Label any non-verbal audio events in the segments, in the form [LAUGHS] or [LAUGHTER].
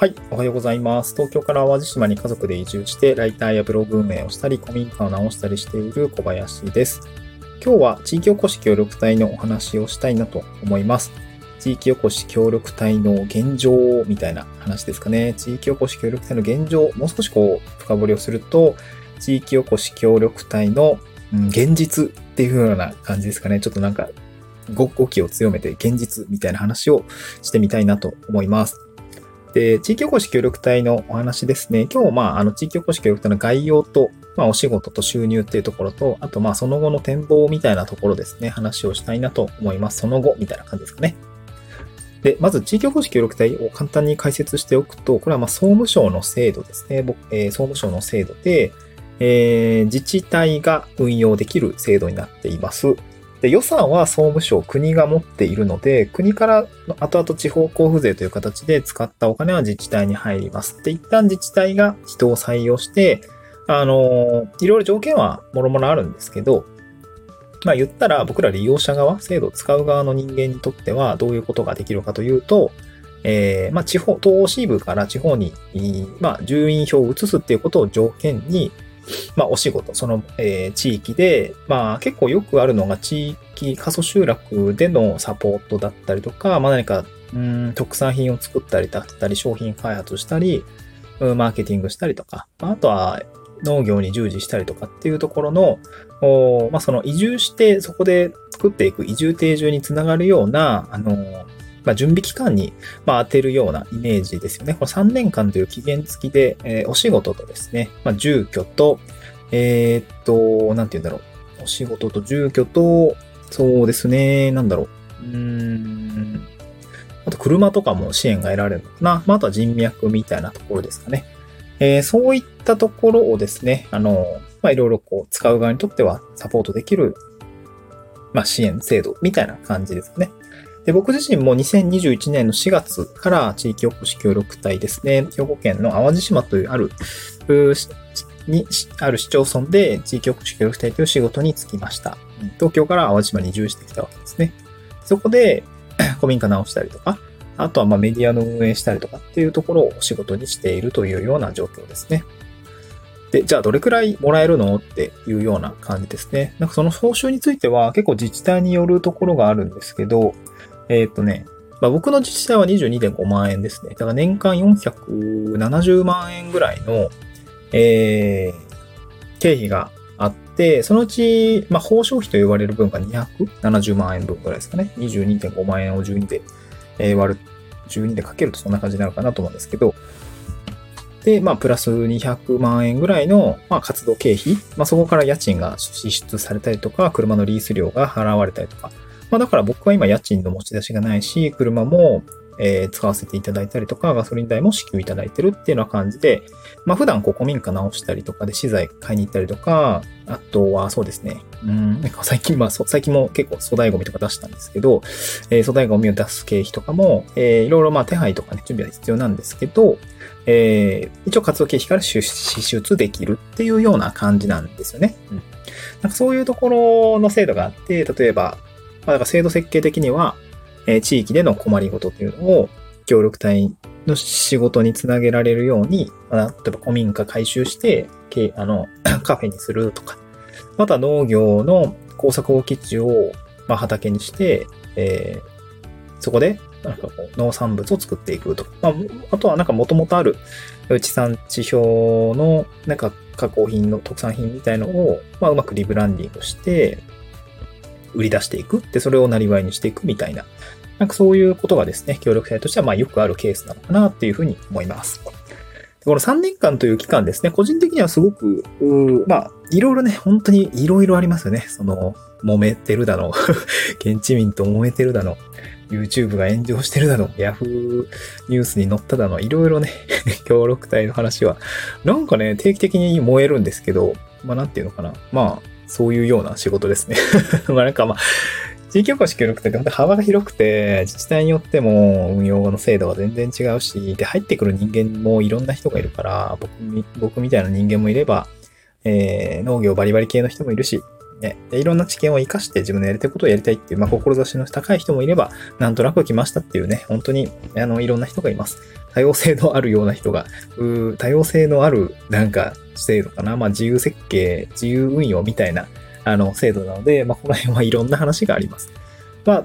はい、おはようございます。東京から淡路島に家族で移住して、ライターやブログ運営をしたり、古民家を直したりしている小林です。今日は地域おこし協力隊のお話をしたいなと思います。地域おこし協力隊の現状みたいな話ですかね。地域おこし協力隊の現状、もう少しこう深掘りをすると、地域おこし協力隊の現実っていうような感じですかね。ちょっとなんか語気を強めて現実みたいな話をしてみたいなと思います。で、地域おこし協力隊のお話ですね。今日、まあ、あの、地域おこし協力隊の概要と、まあ、お仕事と収入っていうところと、あと、まあ、その後の展望みたいなところですね、話をしたいなと思います。その後、みたいな感じですかね。で、まず、地域おこし協力隊を簡単に解説しておくと、これは、ま、総務省の制度ですね。えー、総務省の制度で、えー、自治体が運用できる制度になっています。で、予算は総務省、国が持っているので、国から後々地方交付税という形で使ったお金は自治体に入ります。で、一旦自治体が人を採用して、あの、いろいろ条件はもろもろあるんですけど、まあ言ったら僕ら利用者側、制度を使う側の人間にとってはどういうことができるかというと、えー、まあ地方、都市部から地方に、まあ住民票を移すっていうことを条件に、まあ、お仕事、その、えー、地域で、まあ、結構よくあるのが地域過疎集落でのサポートだったりとか、まあ、何か、うん、特産品を作ったりだったり、商品開発したり、マーケティングしたりとか、あとは農業に従事したりとかっていうところの、おまあ、その移住してそこで作っていく移住定住につながるような、あの、まあ、準備期間に、まあ、当てるようなイメージですよね。これ3年間という期限付きで、えー、お仕事とですね、まあ、住居と、えー、っと、なんて言うんだろう。お仕事と住居と、そうですね、なんだろう。うーん。あと、車とかも支援が得られるのかな。まあ、あとは人脈みたいなところですかね。えー、そういったところをですね、あの、ま、いろいろこう、使う側にとってはサポートできる、まあ、支援制度みたいな感じですかね。で僕自身も2021年の4月から地域おこし協力隊ですね、兵庫県の淡路島というある、に、ある市町村で地域おこし協力隊という仕事に就きました。東京から淡路島に移住してきたわけですね。そこで、[CLEARS THROAT] 古民家直したりとか、あとはまメディアの運営したりとかっていうところをお仕事にしているというような状況ですね。で、じゃあどれくらいもらえるのっていうような感じですね。なんかその報酬については結構自治体によるところがあるんですけど、えー、っとね、まあ、僕の自治体は22.5万円ですね。だから年間470万円ぐらいの、えー、経費があって、そのうち、まあ、報奨費と言われる分が270万円分ぐらいですかね。22.5万円を12で、えー、割る、12でかけるとそんな感じになるかなと思うんですけど、で、まあ、プラス200万円ぐらいの、まあ、活動経費、まあ、そこから家賃が支出されたりとか、車のリース料が払われたりとか、まあだから僕は今家賃の持ち出しがないし、車も、え、使わせていただいたりとか、ガソリン代も支給いただいてるっていうような感じで、まあ普段こう古民家直したりとかで資材買いに行ったりとか、あとはそうですね、うん、なんか最近、まあ最近も結構粗大ゴミとか出したんですけど、えー、粗大ゴミを出す経費とかも、えー、いろいろまあ手配とかね、準備は必要なんですけど、えー、一応活動経費から支出できるっていうような感じなんですよね。うん。なんかそういうところの制度があって、例えば、まあ、だから制度設計的には、えー、地域での困りごとというのを協力隊の仕事につなげられるように、まあ、例えば古民家改修して、[COUGHS] あの、[COUGHS] カフェにするとか、また農業の工作放棄地を、まあ、畑にして、えー、そこで、なんかこう、農産物を作っていくとか、まあ、あとはなんか元々ある地産地表の、なんか加工品の特産品みたいのを、まあ、うまくリブランディングして、売り出していく。で、それをなりわいにしていくみたいな。なんかそういうことがですね、協力隊としてはまあよくあるケースなのかなっていうふうに思います。この3年間という期間ですね、個人的にはすごく、まあ、いろいろね、本当にいろいろありますよね。その、揉めてるだの、[LAUGHS] 現地民と揉めてるだの、YouTube が炎上してるだの、Yahoo ニュースに載っただの、いろいろね、[LAUGHS] 協力隊の話は、なんかね、定期的に燃えるんですけど、まあなんていうのかな。まあ、そういうような仕事ですね。[LAUGHS] まあなんかまあ、地域おこし協力って本当に幅が広くて、自治体によっても運用の制度は全然違うし、で、入ってくる人間もいろんな人がいるから、僕み僕みたいな人間もいれば、えー、農業バリバリ系の人もいるし、ね、いろんな知見を活かして自分のやりたいことをやりたいっていう、まあ、志の高い人もいれば、なんとなく来ましたっていうね、本当に、あの、いろんな人がいます。多様性のあるような人が、う多様性のある、なんか、制度かな。まあ、自由設計、自由運用みたいな、あの、制度なので、まあ、この辺はいろんな話があります。まあ、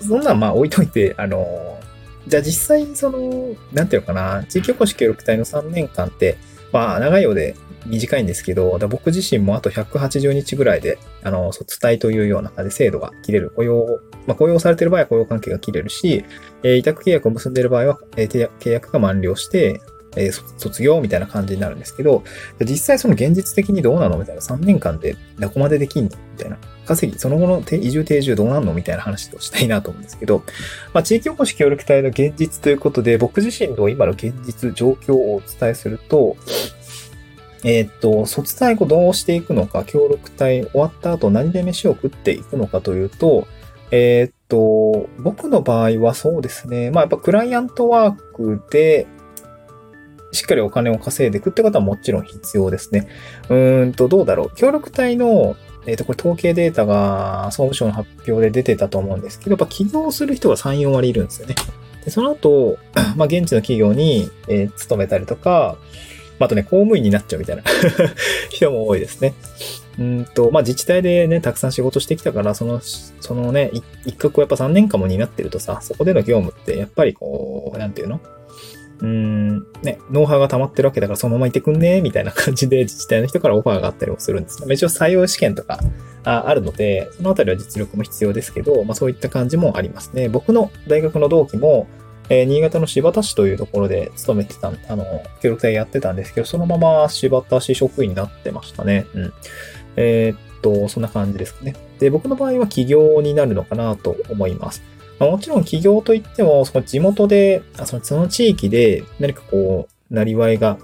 そんなんまあ置いといて、あの、じゃあ実際、その、なんていうのかな、地域おこし協力隊の3年間って、まあ、長いようで短いんですけど、僕自身もあと180日ぐらいで、あの、卒退というような感じで制度が切れる。雇用、まあ、雇用されている場合は雇用関係が切れるし、えー、委託契約を結んでいる場合は、えー、契約が満了して、えー、卒業みたいな感じになるんですけど、実際その現実的にどうなの？みたいな。3年間でどこまでできんの？みたいな。稼ぎ、その後の移住定住どうなんの？みたいな話をしたいなと思うんですけど、まあ、地域おこし協力隊の現実ということで、僕自身の今の現実、状況をお伝えすると、えー、っと、卒隊後どうしていくのか、協力隊終わった後何で飯を食っていくのかというと、えー、っと、僕の場合はそうですね。まあやっぱクライアントワークで、しっかりお金を稼いでいくってことはもちろん必要ですね。うーんと、どうだろう。協力隊の、えっ、ー、と、これ統計データが総務省の発表で出てたと思うんですけど、やっぱ起業する人が3、4割いるんですよね。で、その後、[CLEARS THROAT] まあ、現地の企業に、えー、勤めたりとか、あとね、公務員になっちゃうみたいな [LAUGHS] 人も多いですね。うんと、まあ、自治体でね、たくさん仕事してきたから、その、そのね、一角をやっぱ3年間も担ってるとさ、そこでの業務って、やっぱりこう、なんていうの？うん、ね、ノウハウが溜まってるわけだからそのままいてくんねみたいな感じで自治体の人からオファーがあったりもするんです。一応採用試験とかああるので、そのあたりは実力も必要ですけど、まあそういった感じもありますね。僕の大学の同期も、えー、新潟の柴田市というところで勤めてた、あの、協力隊やってたんですけど、そのまま柴田市職員になってましたね。うん。えー、っと、そんな感じですかね。で、僕の場合は起業になるのかなと思います。まあ、もちろん起業といっても、その地元で、そのその地域で何かこう、なりわいが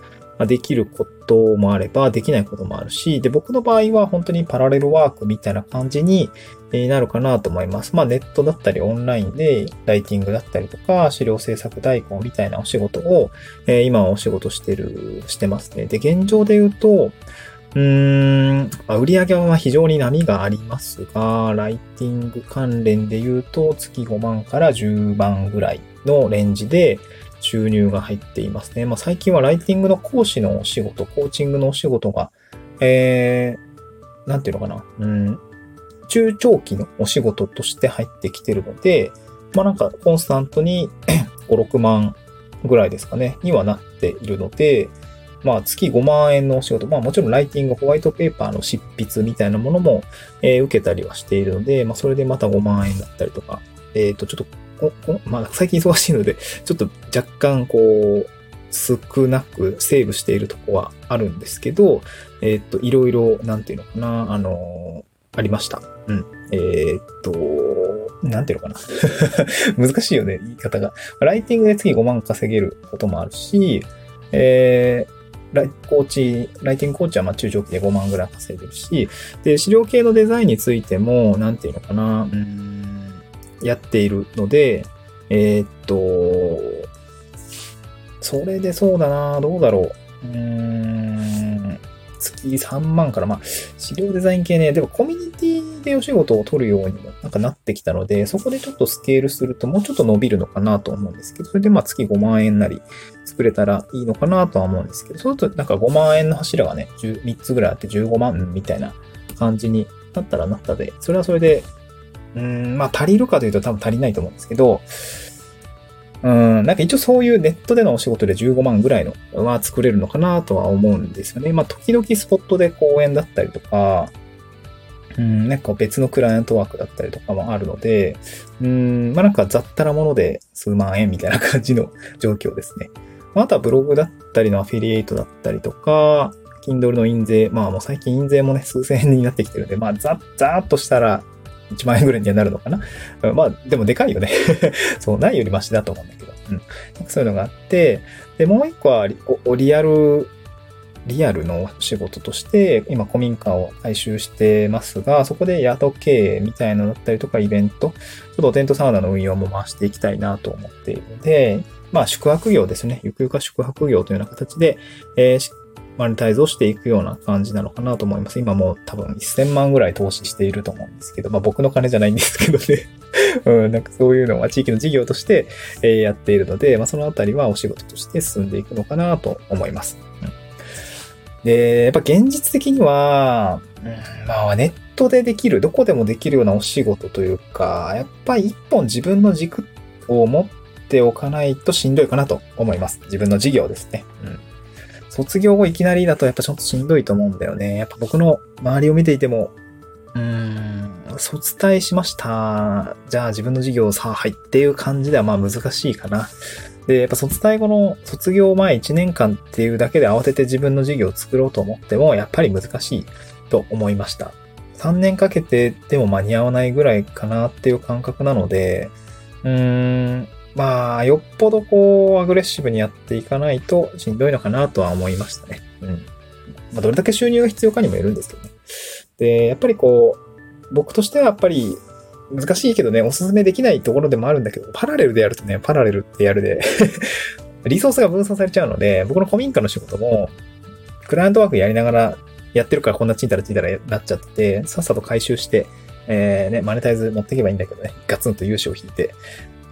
できることもあれば、できないこともあるし、で、僕の場合は本当にパラレルワークみたいな感じになるかなと思います。まあ、ネットだったりオンラインで、ライティングだったりとか、資料制作代行みたいなお仕事を、え今はお仕事してる、してますね。で、現状で言うと、うーん、売上は非常に波がありますが、ライティング関連で言うと月5万から10万ぐらいのレンジで収入が入っていますね。まあ、最近はライティングの講師のお仕事、コーチングのお仕事が、えー、なんていうのかな、うん、中長期のお仕事として入ってきてるので、まあなんかコンスタントに5、[COUGHS] 6万ぐらいですかね、にはなっているので、まあ、月5万円のお仕事、まあもちろんライティング、ホワイトペーパーの執筆みたいなものも、えー、受けたりはしているので、まあそれでまた5万円だったりとか、えっ、ー、と、ちょっと、ここまあ最近忙しいので、[LAUGHS] ちょっと若干こう、少なくセーブしているとこはあるんですけど、えっ、ー、と、いろいろ、なんていうのかな、あのありました。うん。えっと、なんていうのかな。[LAUGHS] 難しいよね、言い方が。ライティングで次5万稼げることもあるし、えー、ライコーチ、ライティングコーチはま中長期で5万ぐらい稼いでるし、で、資料系のデザインについても、なんていうのかな、うん、やっているので、えー、っと、それでそうだな、どうだろう。うん、月3万から、まあ、資料デザイン系ね、でもコミュニティでお仕事を取るようにもなんかなってきたので、そこでちょっとスケールするともうちょっと伸びるのかなと思うんですけど、それでまあ月5万円なり作れたらいいのかなとは思うんですけど、そうするとなんか5万円の柱がね、3つぐらいあって15万みたいな感じになったらなったで、それはそれで、うん、まあ足りるかというと多分足りないと思うんですけど、うん、なんか一応そういうネットでのお仕事で15万ぐらいのは作れるのかなとは思うんですよね。まあ時々スポットで講演だったりとか、うん、なんか別のクライアントワークだったりとかもあるので、うん、まあなんか雑多なもので数万円みたいな感じの状況ですね。あとはブログだったりのアフィリエイトだったりとか、Kindle の印税、まあもう最近印税もね、数千円になってきてるんで、まあざ、ざーっとしたら1万円ぐらいにはなるのかな？まあ、でもでかいよね [LAUGHS] そう、ないよりマシだと思うんだけど。うん。そういうのがあって、で、もう一個はリアル、リアルの仕事として、今古民家を改修してますが、そこで宿経営みたいなのだったりとかイベント、ちょっとテントサウナの運用も回していきたいなと思っているので、まあ宿泊業ですね。ゆくゆくは宿泊業というような形で、えー、マネタイズをしていくような感じなのかなと思います。今もう多分1000万ぐらい投資していると思うんですけど、まあ僕の金じゃないんですけどね。[LAUGHS] うん、なんかそういうのは地域の事業として、やっているので、まあそのあたりはお仕事として進んでいくのかなと思います。で、やっぱ現実的には、うん、まあネットでできる、どこでもできるようなお仕事というか、やっぱり一本自分の軸を持っておかないとしんどいかなと思います。自分の事業ですね。うん。卒業後いきなりだとやっぱちょっとしんどいと思うんだよね。やっぱ僕の周りを見ていても、うーん、卒退しました。じゃあ自分の事業さあ入っていう感じではまあ難しいかな。で、やっぱ卒退後の卒業前1年間っていうだけで慌てて自分の事業を作ろうと思ってもやっぱり難しいと思いました。3年かけてでも間に合わないぐらいかなっていう感覚なので、うーん、まあ、よっぽどこう、アグレッシブにやっていかないとしんどいのかなとは思いましたね。うん。まあ、どれだけ収入が必要かにもよるんですけどね。で、やっぱりこう、僕としてはやっぱり、難しいけどね、おすすめできないところでもあるんだけど、パラレルでやるとね、パラレルってやるで [LAUGHS] リソースが分散されちゃうので、僕の古民家の仕事も、クライアントワークやりながらやってるからこんなチンタラチンタラなっちゃってて、さっさと回収して、えー、ね、マネタイズ持っていけばいいんだけどね、ガツンと融資を引いて、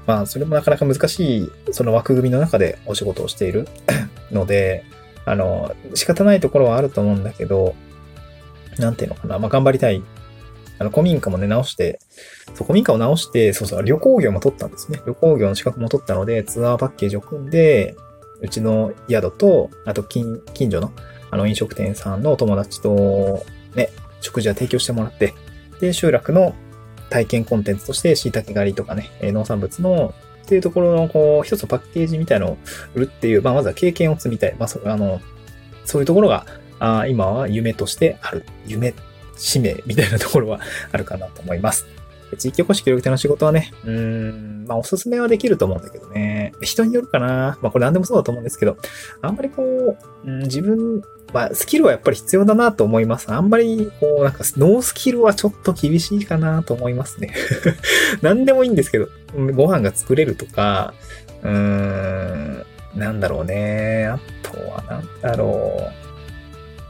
まあ、それもなかなか難しい、その枠組みの中でお仕事をしている [COUGHS] ので、あの、仕方ないところはあると思うんだけど、なんていうのかな、まあ、頑張りたい。あの、古民家もね、直して、そう、古民家を直して、そうそう、旅行業も取ったんですね。旅行業の資格も取ったので、ツアーパッケージを組んで、うちの宿と、あと近、近所の、あの、飲食店さんのお友達と、ね、食事は提供してもらって、で、集落の体験コンテンツとして椎茸狩りとかね、農産物のっていうところの、こう、一つのパッケージみたいのを売るっていう、まあ、まずは経験を積みたい。まあ、そあの、そういうところが、あ今は夢としてある。夢、使命みたいなところはあるかなと思います。地域おこし協力隊の仕事はね、うーん、まあおすすめはできると思うんだけどね。人によるかな。まあこれ何でもそうだと思うんですけど、あんまりこう、うん、自分まあ、スキルはやっぱり必要だなと思います。あんまり、こう、なんか、ノースキルはちょっと厳しいかなと思いますね。[LAUGHS] 何でもいいんですけど、ご飯が作れるとか、うーん、なんだろうね。あとは、なんだろう。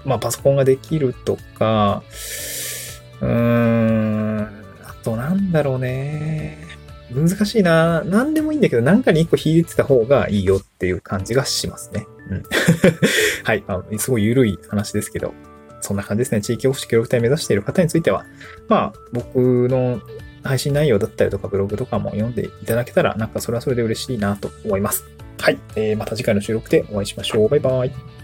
まあ、パソコンができるとか、うーん、あと、なんだろうね。難しいな。何でもいいんだけど、なんかに一個引いてた方がいいよっていう感じがしますね。うん。[LAUGHS] はい。まあ、すごい緩い話ですけど、そんな感じですね。地域オフィス協力隊目指している方については、まあ、僕の配信内容だったりとかブログとかも読んでいただけたら、なんかそれはそれで嬉しいなと思います。はい。えー、また次回の収録でお会いしましょう。バイバイ。